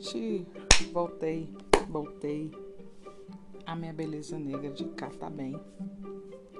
gente, voltei, voltei. A minha beleza negra de cá tá bem.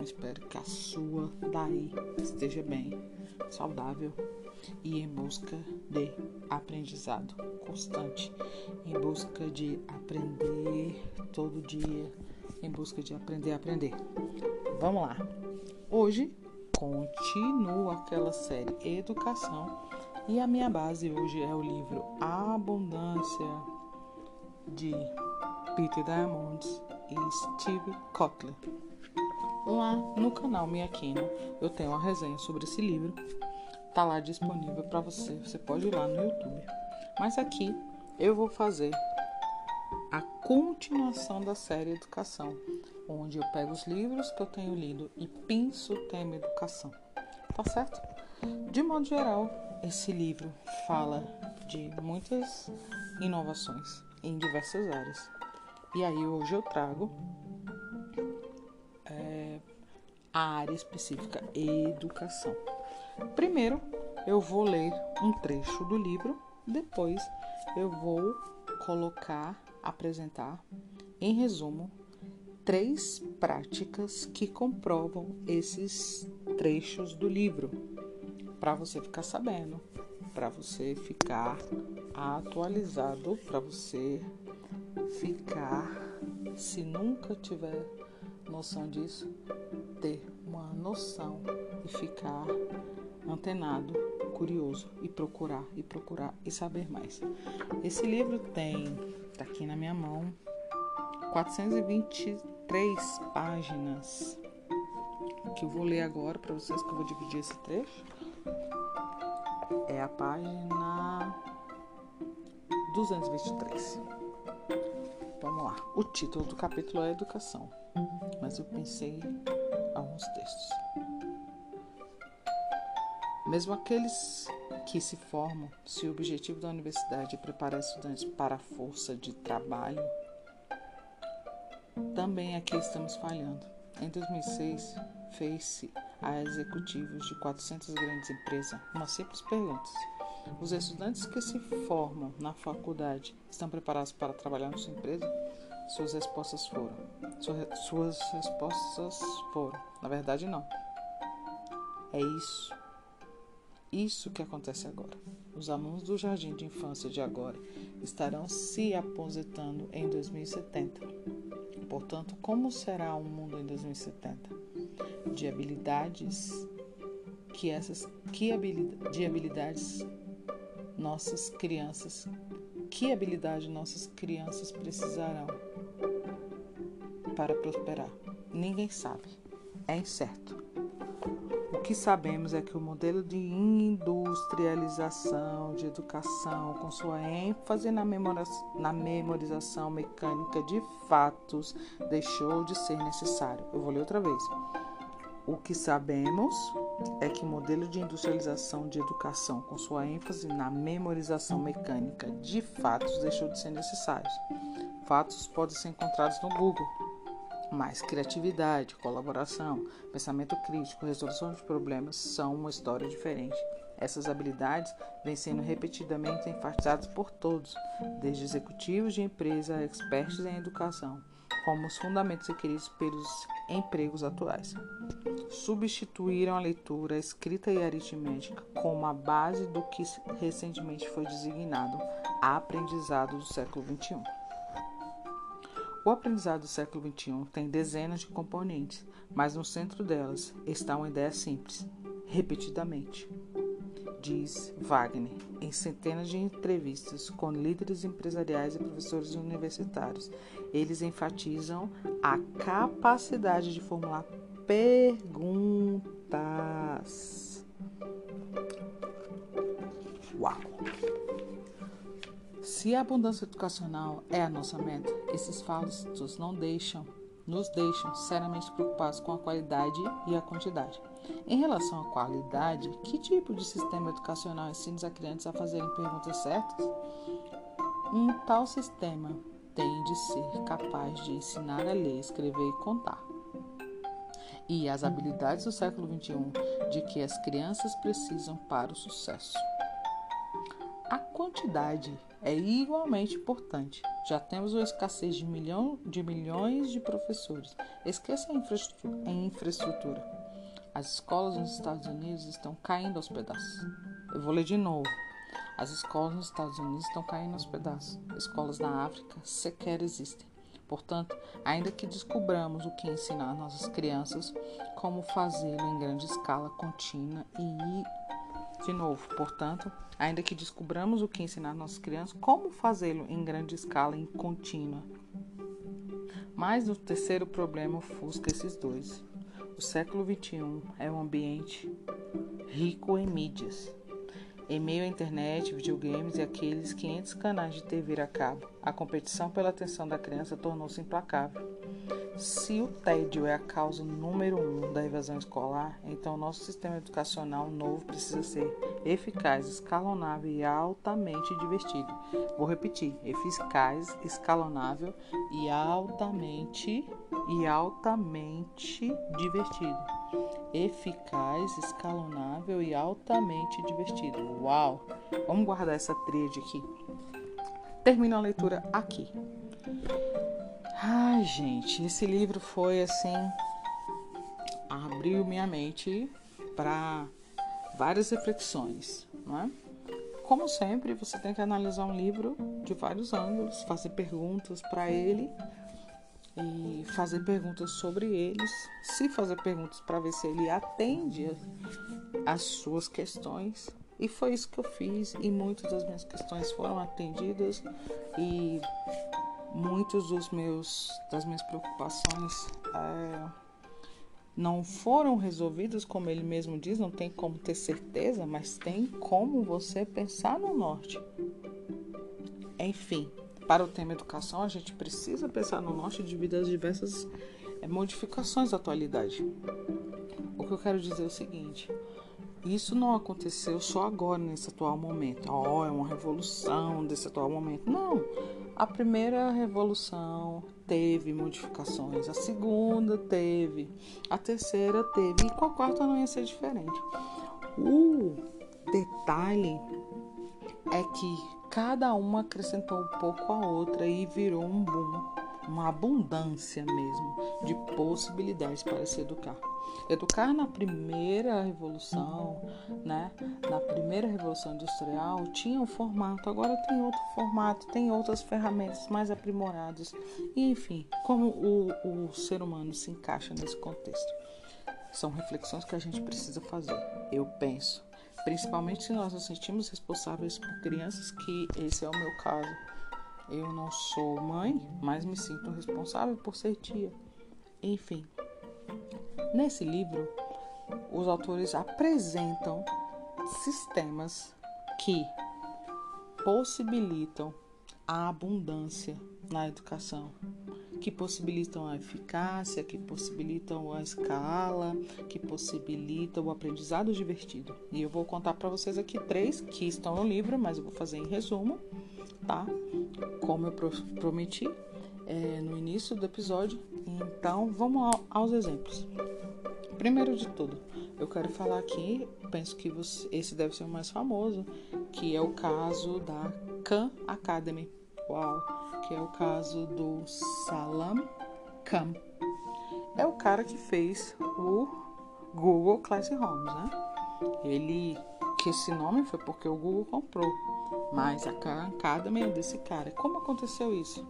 Espero que a sua daí esteja bem, saudável e em busca de aprendizado constante, em busca de aprender todo dia, em busca de aprender a aprender. Vamos lá. Hoje continuo aquela série Educação e a minha base hoje é o livro A Abundância de Peter Diamond e Steve Kotler. Lá no canal Miaquino eu tenho uma resenha sobre esse livro. Tá lá disponível para você. Você pode ir lá no YouTube. Mas aqui eu vou fazer a continuação da série Educação, onde eu pego os livros que eu tenho lido e pinço o tema Educação. Tá certo? De modo geral, esse livro fala de muitas inovações em diversas áreas. E aí hoje eu trago é, a área específica educação. Primeiro eu vou ler um trecho do livro, depois eu vou colocar, apresentar em resumo três práticas que comprovam esses trechos do livro para você ficar sabendo, para você ficar atualizado, para você ficar, se nunca tiver noção disso, ter uma noção e ficar antenado, curioso e procurar e procurar e saber mais. Esse livro tem, tá aqui na minha mão, 423 páginas que eu vou ler agora para vocês que eu vou dividir esse trecho é a página 223. Vamos lá. O título do capítulo é Educação, mas eu pensei alguns textos. Mesmo aqueles que se formam, se o objetivo da universidade é preparar estudantes para a força de trabalho, também aqui estamos falhando. Em 2006, fez-se a executivos de 400 grandes empresas uma simples pergunta: os estudantes que se formam na faculdade estão preparados para trabalhar na sua empresa? Suas respostas foram. Suas respostas foram. Na verdade, não. É isso. Isso que acontece agora. Os alunos do jardim de infância de agora estarão se aposentando em 2070. Portanto, como será o mundo em 2070? De habilidades que essas que habilidade, de habilidades nossas crianças que habilidade nossas crianças precisarão para prosperar ninguém sabe é incerto o que sabemos é que o modelo de industrialização de educação, com sua ênfase na, na memorização mecânica de fatos, deixou de ser necessário. Eu vou ler outra vez. O que sabemos é que o modelo de industrialização de educação, com sua ênfase na memorização mecânica de fatos, deixou de ser necessário. Fatos podem ser encontrados no Google, mas criatividade, colaboração, pensamento crítico, resolução de problemas são uma história diferente. Essas habilidades vêm sendo repetidamente enfatizadas por todos, desde executivos de empresa a expertos em educação como os fundamentos requeridos pelos empregos atuais. Substituíram a leitura, a escrita e a aritmética como a base do que recentemente foi designado aprendizado do século XXI. O aprendizado do século XXI tem dezenas de componentes, mas no centro delas está uma ideia simples: repetidamente diz Wagner em centenas de entrevistas com líderes empresariais e professores universitários. Eles enfatizam a capacidade de formular perguntas. Uau! Se a abundância educacional é a nossa meta, esses fatos não deixam, nos deixam seriamente preocupados com a qualidade e a quantidade. Em relação à qualidade, que tipo de sistema educacional ensina as crianças a fazerem perguntas certas? Um tal sistema tem de ser capaz de ensinar a ler, escrever e contar. E as habilidades do século XXI de que as crianças precisam para o sucesso. A quantidade é igualmente importante. Já temos uma escassez de, milhão, de milhões de professores. Esqueça a infraestrutura, a infraestrutura. As escolas nos Estados Unidos estão caindo aos pedaços. Eu vou ler de novo. As escolas nos Estados Unidos estão caindo aos pedaços. Escolas na África sequer existem. Portanto, ainda que descobramos o que ensinar nossas crianças, como fazê-lo em grande escala contínua e de novo, portanto, ainda que descobramos o que ensinar nossas crianças, como fazê-lo em grande escala e contínua. Mas o terceiro problema ofusca esses dois. O século XXI é um ambiente rico em mídias. Em meio à internet, videogames e aqueles 500 canais de TV a cabo, a competição pela atenção da criança tornou-se implacável. Se o tédio é a causa número um da evasão escolar, então nosso sistema educacional novo precisa ser eficaz, escalonável e altamente divertido. Vou repetir: eficaz, escalonável e altamente e altamente divertido. Eficaz, escalonável e altamente divertido. Uau! Vamos guardar essa tríade aqui. Termino a leitura aqui. Ai, gente, esse livro foi assim. abriu minha mente para várias reflexões, não é? Como sempre, você tem que analisar um livro de vários ângulos, fazer perguntas para ele e fazer perguntas sobre eles, se fazer perguntas para ver se ele atende às suas questões. E foi isso que eu fiz e muitas das minhas questões foram atendidas e muitos dos meus das minhas preocupações é, não foram resolvidos como ele mesmo diz não tem como ter certeza mas tem como você pensar no norte enfim para o tema educação a gente precisa pensar no norte devido às diversas é, modificações da atualidade o que eu quero dizer é o seguinte isso não aconteceu só agora, nesse atual momento. Oh, é uma revolução desse atual momento. Não. A primeira revolução teve modificações, a segunda teve, a terceira teve, e com a quarta não ia ser diferente. O detalhe é que cada uma acrescentou um pouco a outra e virou um boom, uma abundância mesmo de possibilidades para se educar. Educar na primeira revolução, né? Na primeira revolução industrial tinha um formato, agora tem outro formato, tem outras ferramentas mais aprimoradas. Enfim, como o, o ser humano se encaixa nesse contexto? São reflexões que a gente precisa fazer, eu penso. Principalmente se nós nos sentimos responsáveis por crianças, que esse é o meu caso. Eu não sou mãe, mas me sinto responsável por ser tia. Enfim, Nesse livro, os autores apresentam sistemas que possibilitam a abundância na educação, que possibilitam a eficácia, que possibilitam a escala, que possibilitam o aprendizado divertido. E eu vou contar para vocês aqui três que estão no livro, mas eu vou fazer em resumo, tá? Como eu prometi é, no início do episódio. Então, vamos aos exemplos. Primeiro de tudo, eu quero falar aqui, penso que você, esse deve ser o mais famoso, que é o caso da Khan Academy. Uau! Que é o caso do Salam Khan. É o cara que fez o Google Classrooms, né? Ele, que esse nome foi porque o Google comprou, mas a é desse cara. Como aconteceu isso?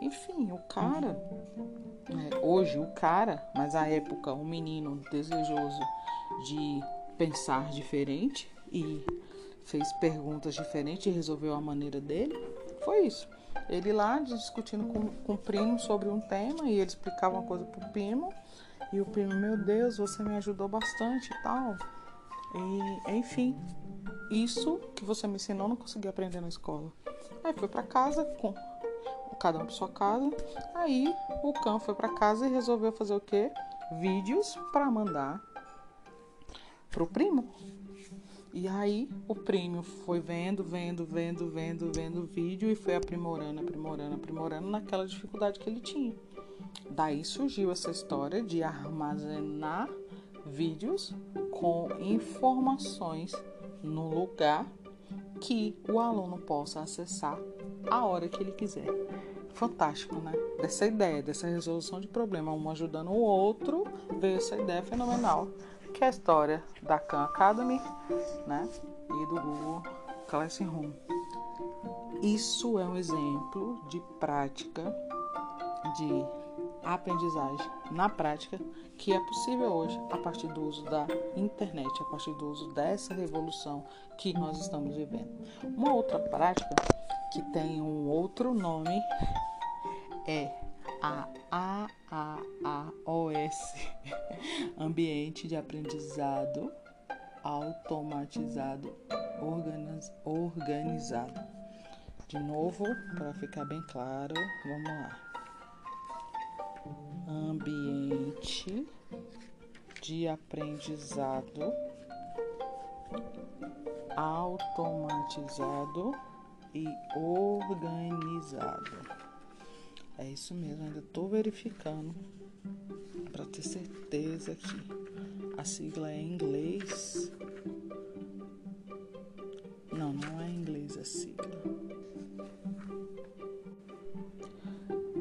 Enfim, o cara é, hoje o cara, mas à época um menino desejoso de pensar diferente e fez perguntas diferentes e resolveu a maneira dele, foi isso. Ele lá discutindo com, com o primo sobre um tema e ele explicava uma coisa pro primo e o primo, meu Deus, você me ajudou bastante e tal. E, enfim, isso que você me ensinou não consegui aprender na escola. Aí foi para casa com cada um para sua casa. Aí o cão foi para casa e resolveu fazer o quê? Vídeos para mandar pro primo. E aí o primo foi vendo, vendo, vendo, vendo, vendo o vídeo e foi aprimorando, aprimorando, aprimorando naquela dificuldade que ele tinha. Daí surgiu essa história de armazenar vídeos com informações no lugar que o aluno possa acessar a hora que ele quiser. Fantástico, né? Dessa ideia, dessa resolução de problema, um ajudando o outro, veio essa ideia fenomenal, que é a história da Khan Academy, né? E do Google Classroom. Isso é um exemplo de prática de aprendizagem na prática que é possível hoje a partir do uso da internet, a partir do uso dessa revolução que nós estamos vivendo. Uma outra prática que tem um outro nome é a AAAOS Ambiente de Aprendizado Automatizado Organizado. De novo, para ficar bem claro, vamos lá ambiente de aprendizado automatizado e organizado. É isso mesmo, ainda estou verificando para ter certeza que a sigla é em inglês. Não, não é em inglês a sigla.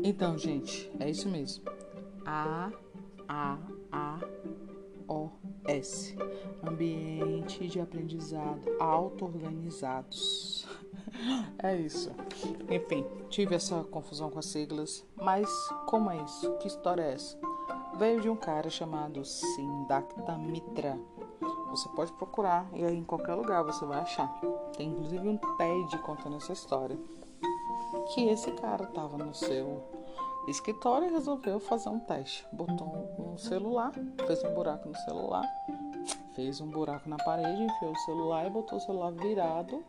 Então, gente, é isso mesmo. A A A O S. Ambiente de aprendizado auto-organizados. É isso. Enfim, tive essa confusão com as siglas, mas como é isso? Que história é essa? Veio de um cara chamado Sindakta Mitra. Você pode procurar e aí em qualquer lugar você vai achar. Tem inclusive um TED contando essa história. Que esse cara tava no seu escritório e resolveu fazer um teste. Botou um celular, fez um buraco no celular, fez um buraco na parede, enfiou o celular e botou o celular virado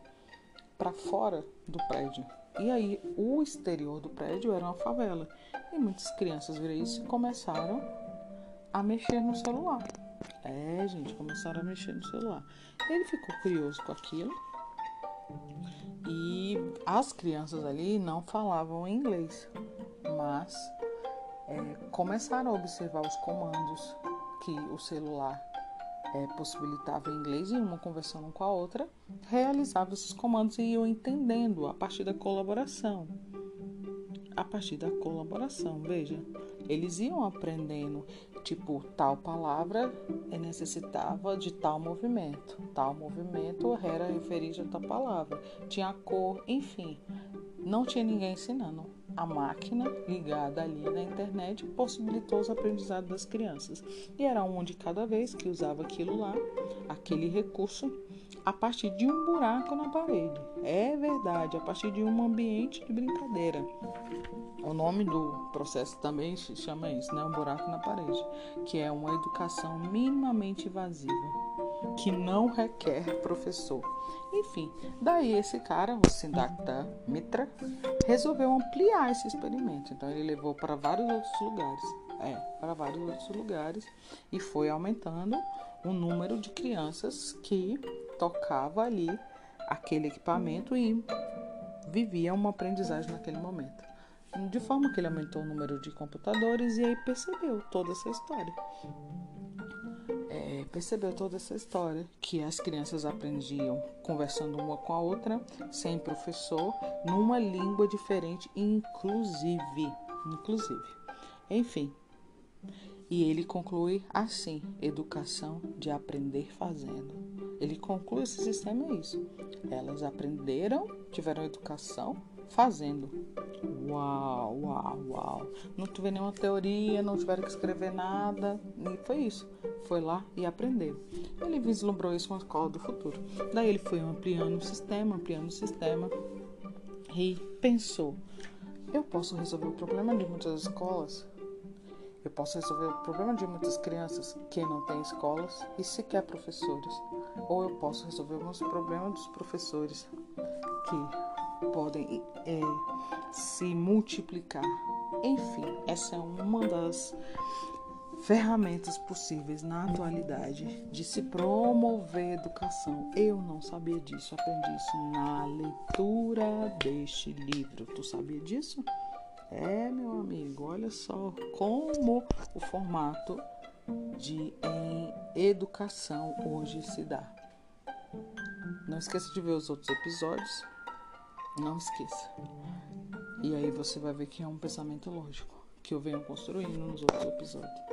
para fora do prédio. E aí, o exterior do prédio era uma favela. E muitas crianças viram isso e começaram a mexer no celular. É, gente, começaram a mexer no celular. Ele ficou curioso com aquilo. E as crianças ali não falavam inglês mas é, começaram a observar os comandos que o celular é, possibilitava em inglês e uma conversando com a outra, realizava esses comandos e iam entendendo a partir da colaboração. A partir da colaboração, veja, eles iam aprendendo, tipo, tal palavra necessitava de tal movimento, tal movimento era referir a tal palavra, tinha cor, enfim, não tinha ninguém ensinando a máquina ligada ali na internet possibilitou os aprendizados das crianças. E era um de cada vez que usava aquilo lá, aquele recurso, a partir de um buraco na parede. É verdade, a partir de um ambiente de brincadeira. O nome do processo também se chama isso, né? Um buraco na parede, que é uma educação minimamente invasiva, que não requer professor. Enfim, daí esse cara, o Sindakta Mitra, resolveu ampliar esse experimento. Então ele levou para vários outros lugares. É, para vários outros lugares e foi aumentando o número de crianças que tocava ali aquele equipamento e vivia uma aprendizagem naquele momento. De forma que ele aumentou o número de computadores e aí percebeu toda essa história percebeu toda essa história, que as crianças aprendiam conversando uma com a outra, sem professor, numa língua diferente, inclusive, inclusive. Enfim. E ele conclui assim: educação de aprender fazendo. Ele conclui esse sistema é isso. Elas aprenderam, tiveram educação fazendo. Uau, uau, uau. Não tive nenhuma teoria, não tiveram que escrever nada. E foi isso. Foi lá e aprendeu. Ele vislumbrou isso com a escola do futuro. Daí ele foi ampliando o sistema, ampliando o sistema. E pensou: eu posso resolver o problema de muitas escolas? Eu posso resolver o problema de muitas crianças que não têm escolas e sequer professores. Ou eu posso resolver os problemas dos professores que podem é, se multiplicar. Enfim, essa é uma das ferramentas possíveis na atualidade de se promover educação. Eu não sabia disso, aprendi isso na leitura deste livro. Tu sabia disso? É, meu amigo, olha só como o formato de educação hoje se dá. Não esqueça de ver os outros episódios. Não esqueça. E aí você vai ver que é um pensamento lógico que eu venho construindo nos outros episódios.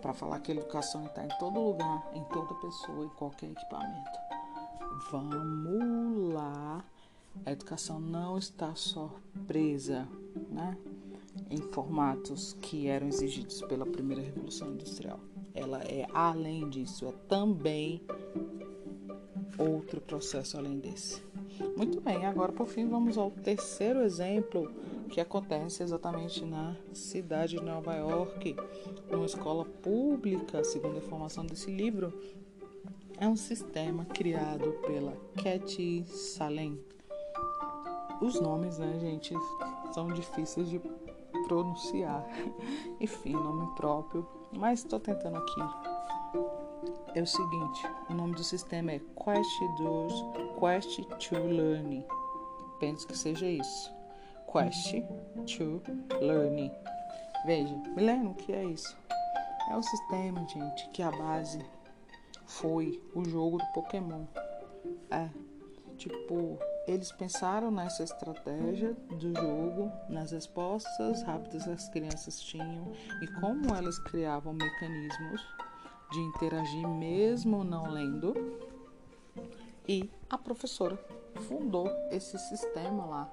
Para falar que a educação está em todo lugar, em toda pessoa, em qualquer equipamento. Vamos lá. A educação não está só presa, né? em formatos que eram exigidos pela primeira revolução industrial. Ela é além disso, é também outro processo além desse. Muito bem, agora por fim vamos ao terceiro exemplo que acontece exatamente na cidade de Nova York, numa escola pública, segundo a informação desse livro. É um sistema criado pela Cathy Salem. Os nomes, né, gente, são difíceis de pronunciar. Enfim, nome próprio, mas estou tentando aqui. É o seguinte, o nome do sistema é Quest, doors, Quest to Learn. Penso que seja isso. Quest to Learn. Veja, me lembram o que é isso? É o sistema, gente, que a base foi o jogo do Pokémon. É, tipo, eles pensaram nessa estratégia do jogo, nas respostas rápidas que as crianças tinham e como elas criavam mecanismos de interagir mesmo não lendo. E a professora fundou esse sistema lá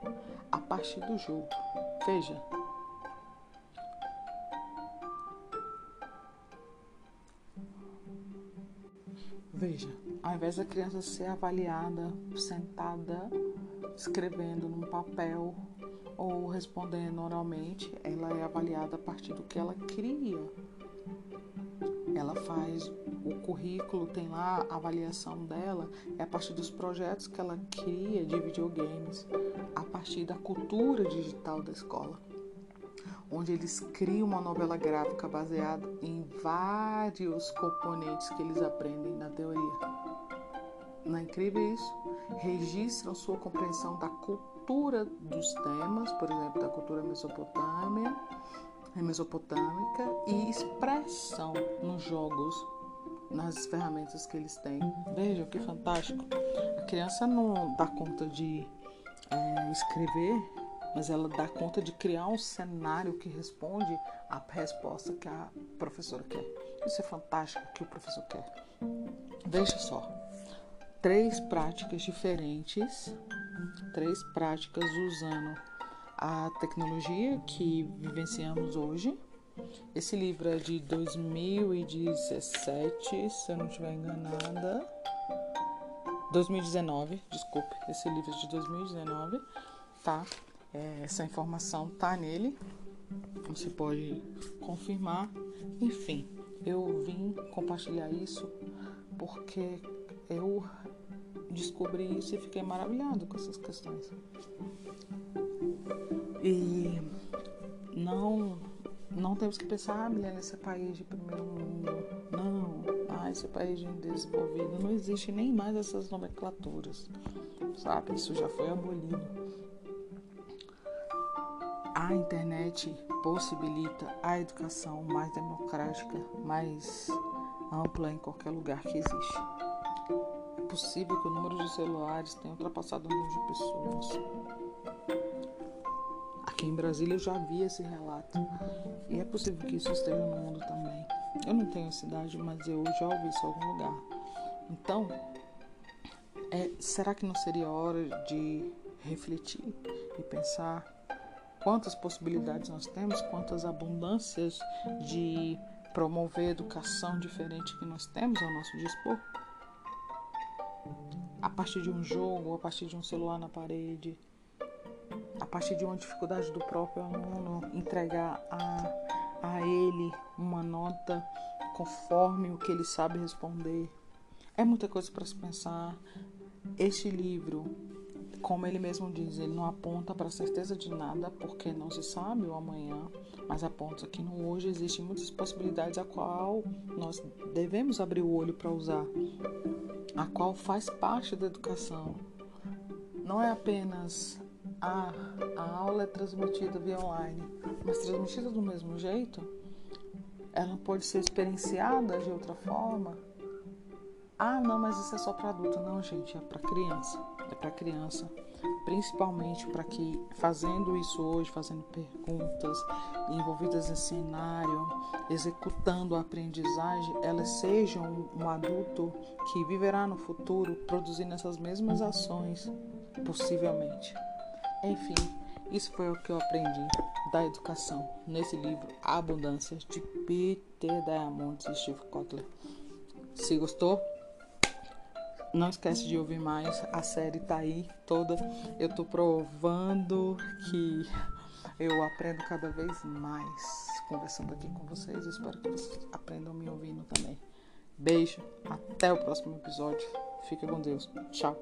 a partir do jogo. Veja, Veja, ao invés da criança ser avaliada sentada, escrevendo num papel ou respondendo oralmente, ela é avaliada a partir do que ela cria. Ela faz o currículo, tem lá a avaliação dela, é a partir dos projetos que ela cria de videogames, a partir da cultura digital da escola onde eles criam uma novela gráfica baseada em vários componentes que eles aprendem na teoria. Não é incrível isso? Registram sua compreensão da cultura dos temas, por exemplo, da cultura mesopotâmia, mesopotâmica e expressão nos jogos, nas ferramentas que eles têm. Vejam que fantástico! A criança não dá conta de é, escrever mas ela dá conta de criar um cenário que responde à resposta que a professora quer. Isso é fantástico que o professor quer. Veja só, três práticas diferentes, três práticas usando a tecnologia que vivenciamos hoje. Esse livro é de 2017, se eu não estiver enganada. 2019, desculpe, esse livro é de 2019, tá? É, essa informação tá nele. Você pode confirmar. Enfim, eu vim compartilhar isso porque eu descobri isso e fiquei maravilhado com essas questões. E não não temos que pensar, ah, mulher, esse é país de primeiro mundo. Não, ah, esse é país de desenvolvido. Não existe nem mais essas nomenclaturas, sabe? Isso já foi abolido a internet possibilita a educação mais democrática, mais ampla em qualquer lugar que existe. É possível que o número de celulares tenha ultrapassado o número de pessoas. Em Brasília eu já vi esse relato e é possível que isso esteja no mundo também. Eu não tenho cidade, mas eu já ouvi isso em algum lugar. Então, é, será que não seria hora de refletir e pensar quantas possibilidades nós temos, quantas abundâncias de promover educação diferente que nós temos ao nosso dispor. A partir de um jogo, a partir de um celular na parede, a partir de uma dificuldade do próprio aluno, entregar a, a ele uma nota conforme o que ele sabe responder. É muita coisa para se pensar. Este livro como ele mesmo diz, ele não aponta para a certeza de nada, porque não se sabe o amanhã, mas aponta que no hoje existem muitas possibilidades a qual nós devemos abrir o olho para usar, a qual faz parte da educação. Não é apenas a, a aula é transmitida via online, mas transmitida do mesmo jeito, ela pode ser experienciada de outra forma. Ah, não, mas isso é só para adulto. Não, gente, é para criança. É para criança, principalmente para que fazendo isso hoje, fazendo perguntas, envolvidas em cenário, executando a aprendizagem, elas sejam um adulto que viverá no futuro produzindo essas mesmas ações, possivelmente. Enfim, isso foi o que eu aprendi da educação nesse livro Abundância de Peter Diamond e Steve Kotler. Se gostou, não esquece de ouvir mais. A série tá aí toda. Eu tô provando que eu aprendo cada vez mais conversando aqui com vocês. Espero que vocês aprendam me ouvindo também. Beijo, até o próximo episódio. Fica com Deus. Tchau.